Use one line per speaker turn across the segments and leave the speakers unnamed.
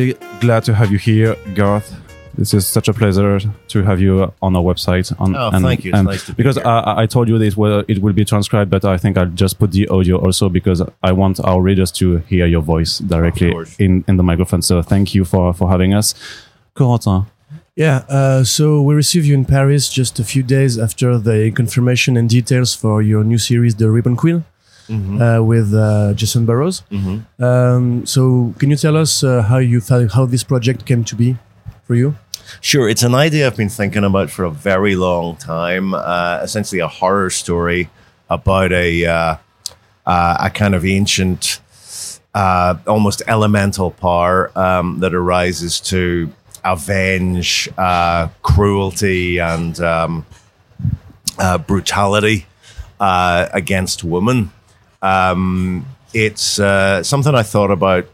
We're really glad to have you here, Garth. This is such a pleasure to have you on our website. On,
Oh, thank you. It's nice to be
because
here.
I, I told you this, well, it will be transcribed, but I think I'll just put the audio also because I want our readers to hear your voice directly in, in the microphone. So thank you for, for having us. Corentin,
Yeah, uh, so we received you in Paris just a few days after the confirmation and details for your new series, The Ribbon Queen, uh, with uh, Jacen Burrows. Um, so, can you tell us uh, how you how this project came to be for you?
Sure, it's an idea I've been thinking about for a very long time. Uh, essentially, a horror story about a uh, uh, a kind of ancient, uh, almost elemental power um, that arises to avenge uh, cruelty and um, uh, brutality uh, against women. Um, it's uh, something I thought about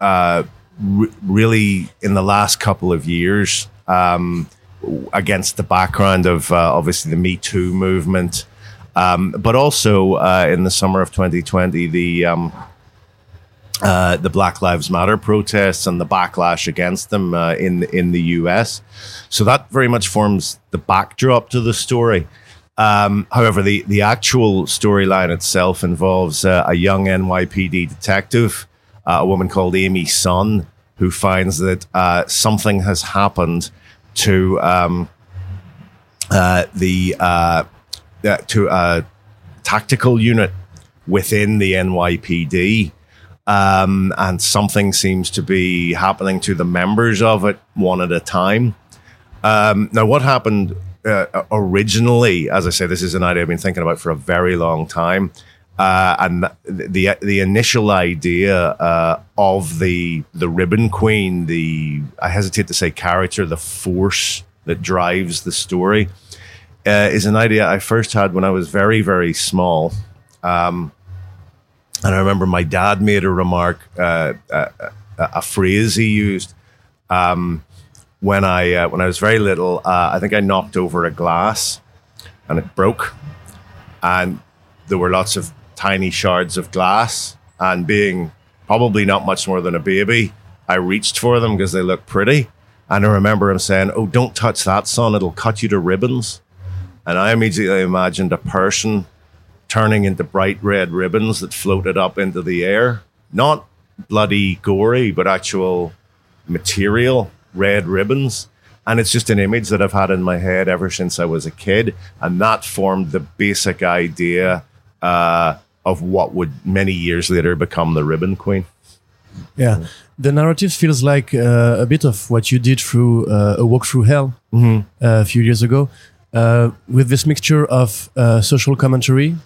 uh, re- really in the last couple of years um, against the background of uh, obviously the Me Too movement, um, but also uh, in the summer of 2020, the um, uh, the Black Lives Matter protests and the backlash against them uh, in in the U.S. So that very much forms the backdrop to the story. Um, however, the the actual storyline itself involves uh, a young NYPD detective, uh, a woman called Amy Sun, who finds that uh, something has happened to um, uh, the uh, uh, to a tactical unit within the NYPD um, and something seems to be happening to the members of it one at a time. Um, now, what happened uh, originally? As I say, this is an idea I've been thinking about for a very long time, uh, and the, the initial idea uh, of the the Ribbon Queen, the I hesitate to say character, the force that drives the story, uh, is an idea I first had when I was very very small. And I remember my dad made a remark, uh, a, a, a phrase he used um, when I uh, when I was very little. Uh, I think I knocked over a glass, and it broke, and there were lots of tiny shards of glass. And being probably not much more than a baby, I reached for them because they looked pretty. And I remember him saying, "Oh, don't touch that, son! It'll cut you to ribbons." And I immediately imagined a person turning into bright red ribbons that floated up into the air. Not bloody gory, but actual material red ribbons. And it's just an image that I've had in my head ever since I was a kid. And that formed the basic idea uh, of what would many years later become the Ribbon Queen.
Yeah, the narrative feels like uh, a bit of what you did through uh, a walk through hell uh, a few years ago, uh, with this mixture of uh, social commentary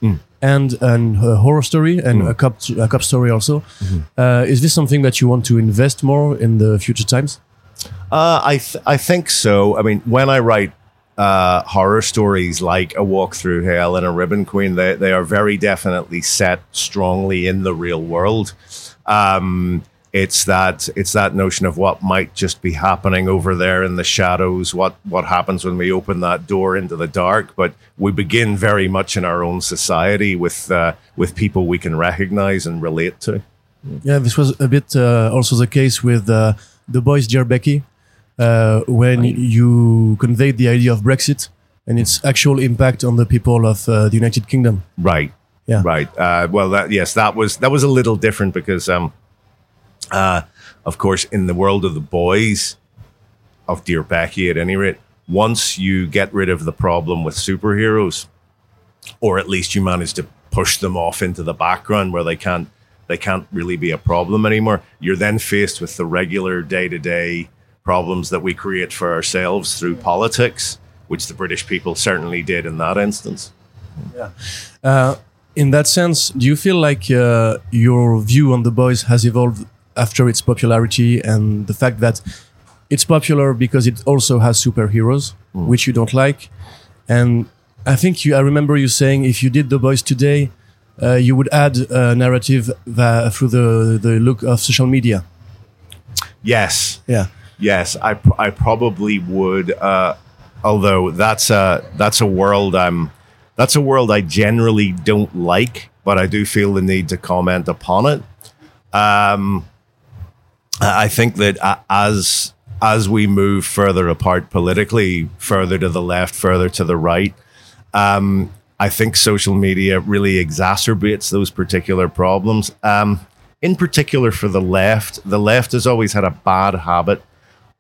and an a horror story and a cop a cop story also. Uh, is this something that you want to invest more in the future times?
Uh, I th- I think so. I mean, when I write uh, horror stories like A Walk Through Hell and A Ribbon Queen, they they are very definitely set strongly in the real world. Um, it's that it's that notion of what might just be happening over there in the shadows. What what happens when we open that door into the dark? But we begin very much in our own society with uh, with people we can recognize and relate to.
Yeah, this was a bit uh, also the case with uh, the boys, Dear Becky, uh, when you conveyed the idea of Brexit and its actual impact on the people of uh, the United Kingdom.
Right.
Yeah.
Right. Uh, well, that yes, that was that was a little different because, um, uh, of course, in the world of the boys of Dear Becky, at any rate, once you get rid of the problem with superheroes, or at least you manage to push them off into the background where they can't they can't really be a problem anymore. You're then faced with the regular day to day problems that we create for ourselves through politics, which the British people certainly did in that instance.
Uh, in that sense, do you feel like uh, your view on the boys has evolved after its popularity and the fact that it's popular because it also has superheroes, which you don't like? And I think you, I remember you saying if you did the boys today, uh, you would add a narrative va- through the the look of social media.
Yes,
Yeah.
yes, I, pr- I probably would. Uh, although that's a that's a world I'm that's a world I generally don't like, but I do feel the need to comment upon it. Um, I think that uh, as as we move further apart politically, further to the left, further to the right, um, I think social media really exacerbates those particular problems. Um, in particular, for the left, the left has always had a bad habit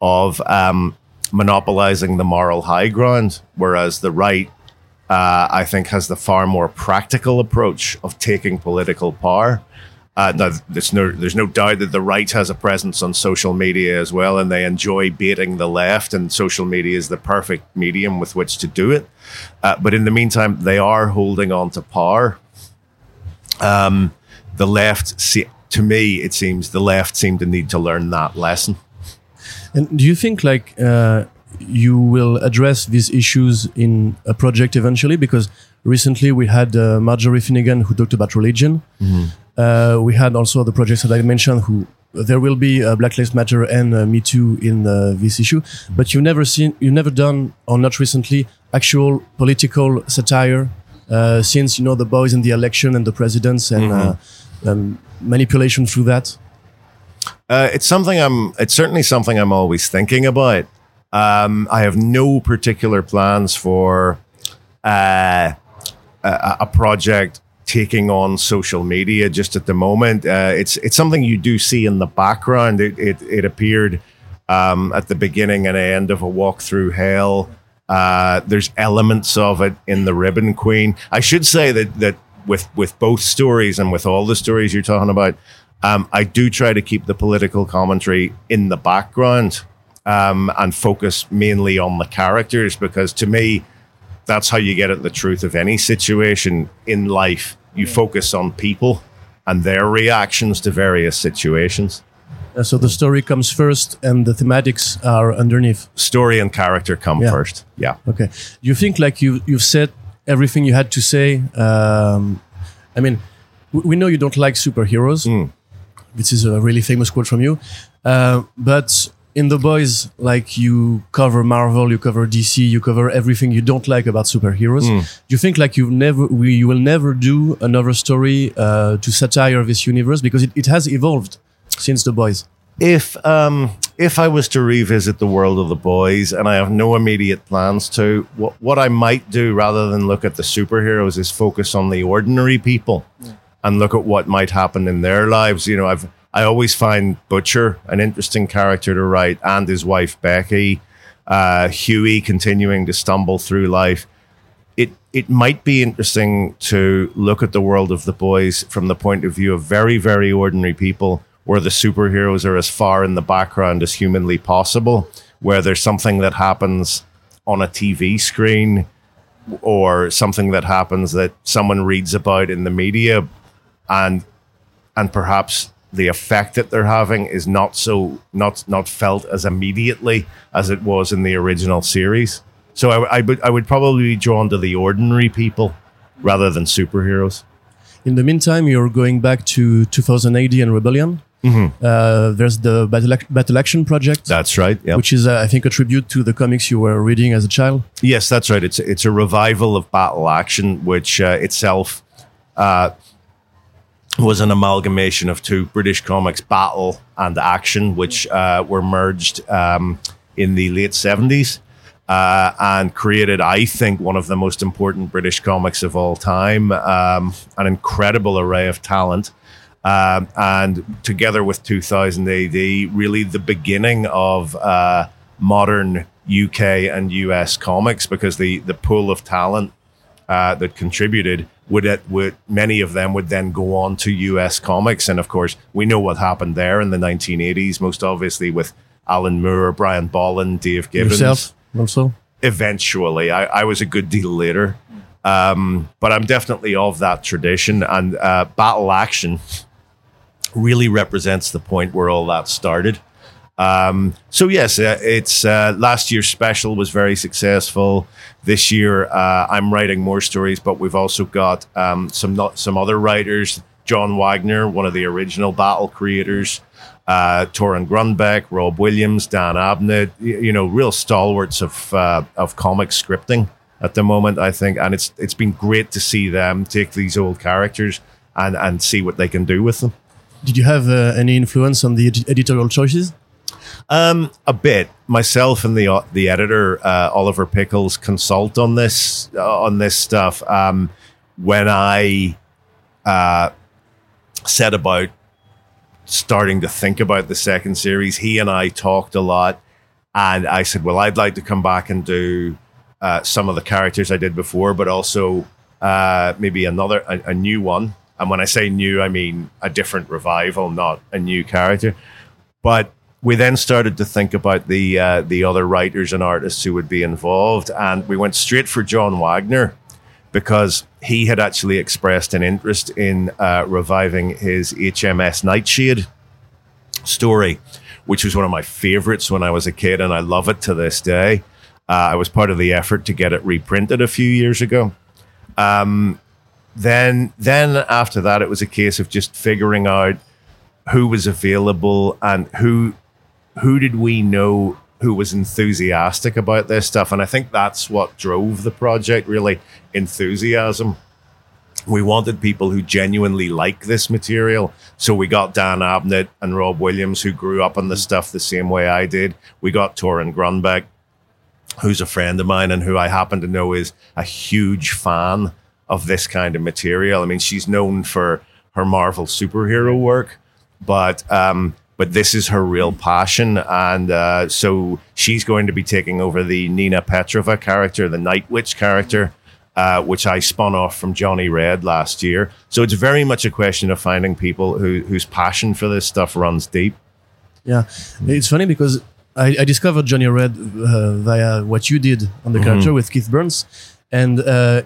of um, monopolizing the moral high ground, whereas the right, uh, I think, has the far more practical approach of taking political power. Uh, there's no, there's no doubt that the right has a presence on social media as well, and they enjoy baiting the left, and social media is the perfect medium with which to do it. Uh, but in the meantime, they are holding on to power. Um, the left, see, to me, it seems the left seem to need to learn that lesson.
And do you think like uh, you will address these issues in a project eventually? Because recently we had uh, Marjorie Finnegan who talked about religion. Uh, we had also the projects that I mentioned who there will be uh, Black Lives Matter and uh, Me Too in uh, this issue, but you've never seen, you've never done, or not recently, actual political satire uh, since you know the boys in the election and the presidents and uh, um, manipulation through that.
Uh, it's something I'm. It's certainly something I'm always thinking about. Um, I have no particular plans for uh, a, a project taking on social media just at the moment. Uh, it's it's something you do see in the background. It it, it appeared um, at the beginning and end of a walk through hell. Uh, there's elements of it in the Ribbon Queen. I should say that that with with both stories and with all the stories you're talking about, um, I do try to keep the political commentary in the background um, and focus mainly on the characters because to me, that's how you get at the truth of any situation in life. You focus on people and their reactions to various situations.
Uh, so the story comes first, and the thematics are underneath.
Story and character come
Yeah.
first. Yeah.
Okay. You think like you you've said everything you had to say? Um, I mean, we, know you don't like superheroes. This is a really famous quote from you. Uh, but in the boys, like you cover Marvel, you cover DC, you cover everything you don't like about superheroes. Do you think like you never, we you will never do another story uh, to satire this universe because it, it has evolved since the boys.
if um if I was to revisit the world of the boys, and I have no immediate plans to, what what I might do rather than look at the superheroes is focus on the ordinary people and look at what might happen in their lives. You know, I've I always find Butcher an interesting character to write, and his wife Becky, uh, Huey continuing to stumble through life. It it might be interesting to look at the world of the boys from the point of view of very very ordinary people where the superheroes are as far in the background as humanly possible where there's something that happens on a TV screen or something that happens that someone reads about in the media and and perhaps the effect that they're having is not so not not felt as immediately as it was in the original series. So I, I would I would probably be drawn to the ordinary people rather than superheroes.
In the meantime, you're going back to 2000 AD and Rebellion. Uh, there's the Battle, Ac- Battle Action Project,
That's right. Yeah.
which is, uh, I think, a tribute to the comics you were reading as a child.
Yes, that's right. It's it's a revival of Battle Action, which uh, itself uh, was an amalgamation of two British comics, Battle and Action, which uh, were merged um, in the late seventies uh, and created, I think, one of the most important British comics of all time. Um, an incredible array of talent. Um, and together with 2000 AD, really the beginning of uh, modern UK and US comics because the, the pool of talent uh, that contributed would, it, would many of them would then go on to US comics. And of course, we know what happened there in the 1980s, most obviously with Alan Moore, Brian Bolland, Dave Gibbons
Yourself also.
eventually. I, I was a good deal later. Um, but I'm definitely of that tradition. And uh, Battle Action really represents the point where all that started. Um, so yes, uh, it's uh, last year's special was very successful. This year, uh, I'm writing more stories, but we've also got um, some not, some other writers. John Wagner, one of the original Battle creators, uh, Torunn Grønbekk, Rob Williams, Dan Abnett, y- you know, real stalwarts of uh, of comic scripting at the moment. I think, and it's it's been great to see them take these old characters and and see what they can do with them.
did you have uh, any influence on the ed- editorial choices?
Um, a bit. Myself and the uh, the editor uh, Oliver Pickles consult on this uh, on this stuff. Um, when I uh, set about starting to think about the second series, he and I talked a lot, and I said, "Well, I'd like to come back and do uh, some of the characters I did before, but also uh, maybe another a, a new one." And when I say new, I mean a different revival, not a new character. But we then started to think about the uh, the other writers and artists who would be involved, and we went straight for John Wagner because he had actually expressed an interest in uh, reviving his HMS Nightshade story, which was one of my favorites when I was a kid, and I love it to this day. Uh, I was part of the effort to get it reprinted a few years ago. Um, then, then after that, it was a case of just figuring out who was available and who who did we know who was enthusiastic about this stuff? And i think that's what drove the project really enthusiasm. We wanted people who genuinely like this material. So we got dan abnett and rob williams who grew up on the stuff the same way i did. We got Torunn Grønbekk who's a friend of mine and who i happen to know is a huge fan of this kind of material. I mean she's known for her marvel superhero work but um, but this is her real passion, and uh, so she's going to be taking over the Nina Petrova character, the Night Witch character, uh, which I spun off from Johnny Red last year. So it's very much a question of finding people who, whose passion for this stuff runs deep.
Yeah, it's funny because I, I discovered Johnny Red uh, via what you did on the character with Keith Burns, and uh,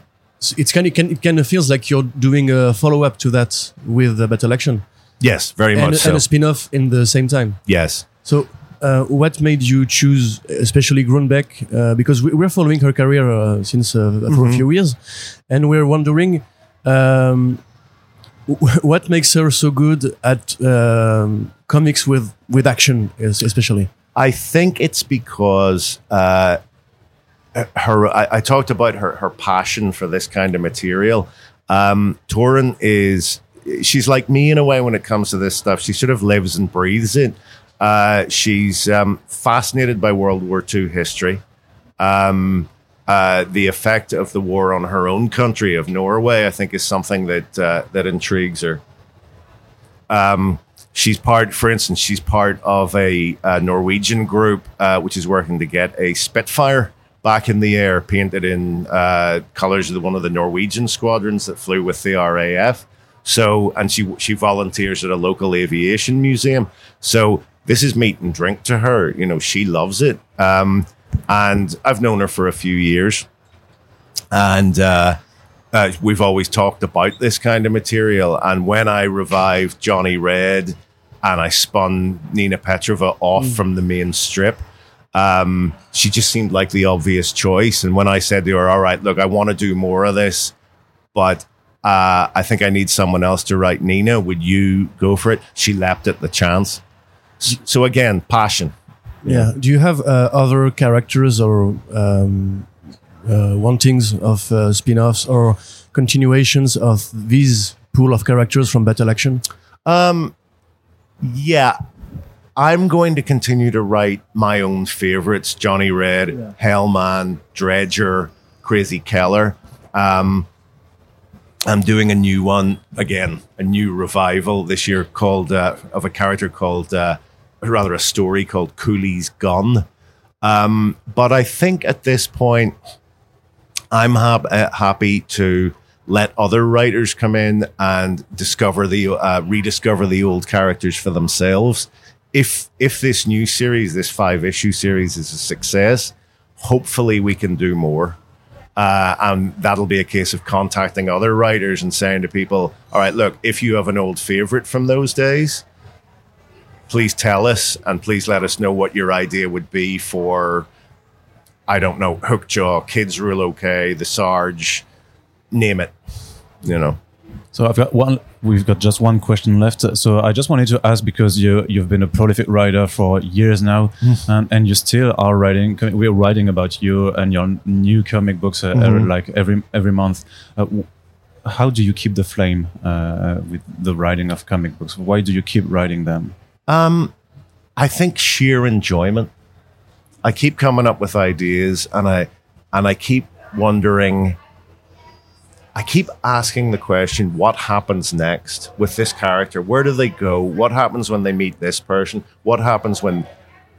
it's kind of it kind of feels like you're doing a follow up to that with the Battle Action
Yes, very
and,
much so.
and a spin off in the same time.
yes.
So, uh, what made you choose, especially Grønbekk? Uh, because we, we're following her career uh, since uh, for a few years, and we're wondering um, what makes her so good at um, comics with with action, especially.
I think it's because uh, her. I, I talked about her her passion for this kind of material. Um, Torunn is she's like me in a way when it comes to this stuff. She sort of lives and breathes it. Uh, she's um, fascinated by World War II history. Um, uh, the effect of the war on her own country of Norway, I think, is something that uh, that intrigues her she's part, for instance, she's part of a, uh Norwegian group uh, which is working to get a Spitfire back in the air, painted in uh, colors of the, one of the Norwegian squadrons that flew with the RAF. So, and she she volunteers at a local aviation museum. So this is meat and drink to her. You know, she loves it. Um, and I've known her for a few years, and. Uh, uh, we've always talked about this kind of material. And when I revived Johnny Red and I spun Nina Petrova off from the main strip, um, she just seemed like the obvious choice. And when I said to her, All right, look, I want to do more of this, but uh, I think I need someone else to write Nina. Would you go for it? She leapt at the chance. So again, passion.
Yeah. Do you have uh, other characters or um, uh, wantings of uh, spin offs or continuations of these pool of characters from Battle Action?
Yeah. I'm going to continue to write my own favorites Johnny Red, Hellman, Dredger, Crazy Keller. Um, I'm doing a new one again, a new revival this year called uh, of a character called, uh, rather a story called Cooley's Gun. Um, but I think at this point, I'm uh, happy to let other writers come in and discover the uh, rediscover the old characters for themselves. If if this new series, this five issue series, is a success, hopefully we can do more. Uh, and that'll be a case of contacting other writers and saying to people, "All right, look, if you have an old favorite from those days, please tell us and please let us know what your idea would be for I don't know, Hookjaw, Kids Rule OK, The Sarge, name it. You know.
So I've got one. We've got just one question left. So I just wanted to ask because you you've been a prolific writer for years now, and, and you still are writing. We're writing about you and your new comic books uh, every- like every every month. Uh, how do you keep the flame uh, with the writing of comic books? Why do you keep writing them?
Um, I think sheer enjoyment. I keep coming up with ideas, and I and I keep wondering. I keep asking the question: What happens next with this character? Where do they go? What happens when they meet this person? What happens when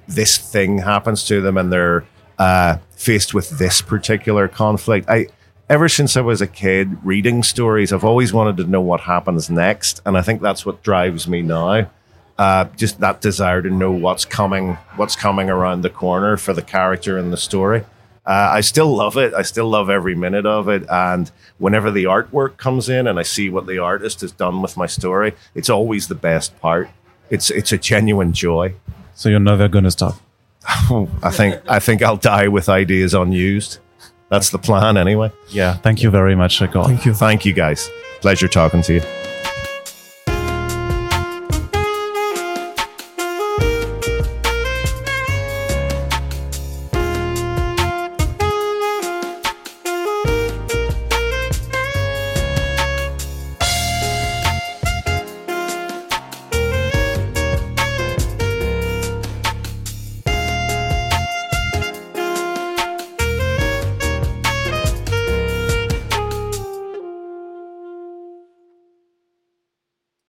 this thing happens to them and they're uh, faced with this particular conflict? I ever since I was a kid reading stories, I've always wanted to know what happens next, and I think that's what drives me now. Uh, just that desire to know what's coming, what's coming around the corner for the character and the story. Uh, I still love it. I still love every minute of it. And whenever the artwork comes in and I see what the artist has done with my story, it's always the best part. It's it's a genuine joy.
So you're never gonna stop.
I think I think I'll die with ideas unused. That's the plan, anyway.
Yeah. Thank you very much, Gord.
Thank you.
Thank you, guys. Pleasure talking to you.